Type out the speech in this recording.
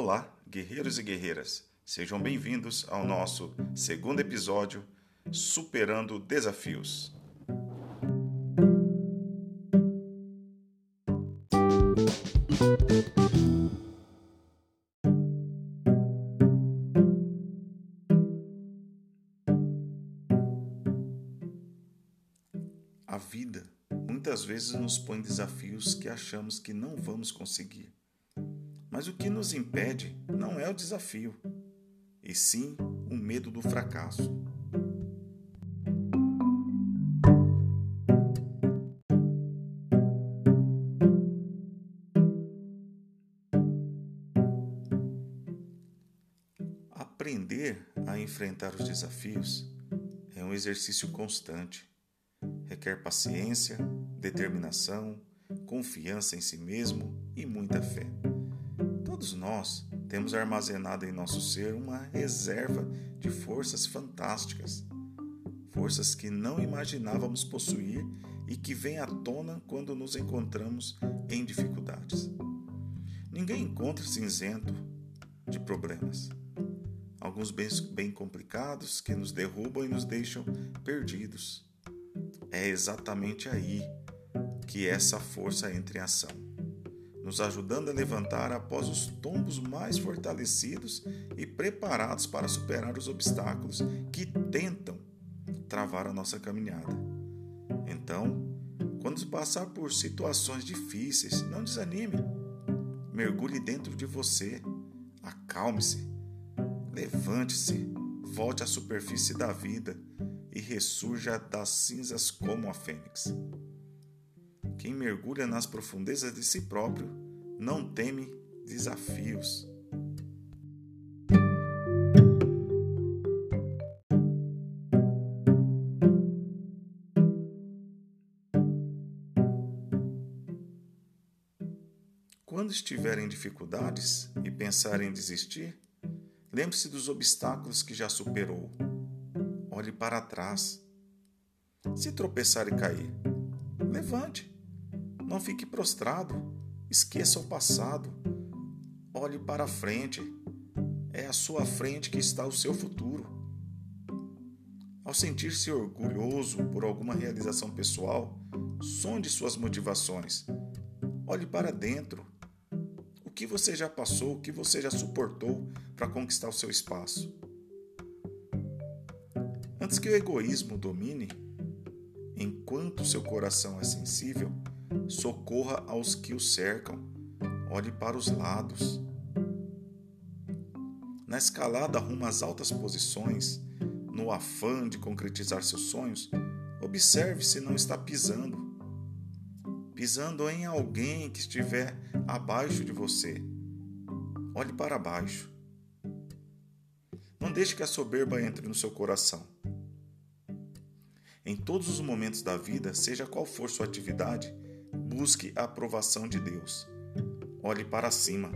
Olá, guerreiros e guerreiras. Sejam bem-vindos ao nosso segundo episódio Superando Desafios. A vida muitas vezes nos põe desafios que achamos que não vamos conseguir. Mas o que nos impede não é o desafio, e sim o medo do fracasso. Aprender a enfrentar os desafios é um exercício constante requer paciência, determinação, confiança em si mesmo e muita fé. Todos nós temos armazenado em nosso ser uma reserva de forças fantásticas, forças que não imaginávamos possuir e que vêm à tona quando nos encontramos em dificuldades. Ninguém encontra-se isento de problemas. Alguns bem, bem complicados que nos derrubam e nos deixam perdidos é exatamente aí que essa força entra em ação, nos ajudando a levantar após os tombos mais fortalecidos e preparados para superar os obstáculos que tentam travar a nossa caminhada. Então, quando passar por situações difíceis, não desanime. Mergulhe dentro de você, acalme-se, levante-se, volte à superfície da vida e ressurja das cinzas como a fênix. Quem mergulha nas profundezas de si próprio não teme desafios. Quando estiver em dificuldades e pensar em desistir, lembre-se dos obstáculos que já superou olhe para trás. Se tropeçar e cair, levante. Não fique prostrado. Esqueça o passado. Olhe para a frente. É à sua frente que está o seu futuro. Ao sentir-se orgulhoso por alguma realização pessoal, sonde suas motivações. Olhe para dentro. O que você já passou, o que você já suportou para conquistar o seu espaço? Antes que o egoísmo domine, enquanto seu coração é sensível, socorra aos que o cercam, olhe para os lados. Na escalada rumo às altas posições, no afã de concretizar seus sonhos, observe se não está pisando. Pisando em alguém que estiver abaixo de você. Olhe para baixo. Não deixe que a soberba entre no seu coração. Em todos os momentos da vida, seja qual for sua atividade, busque a aprovação de Deus. Olhe para cima.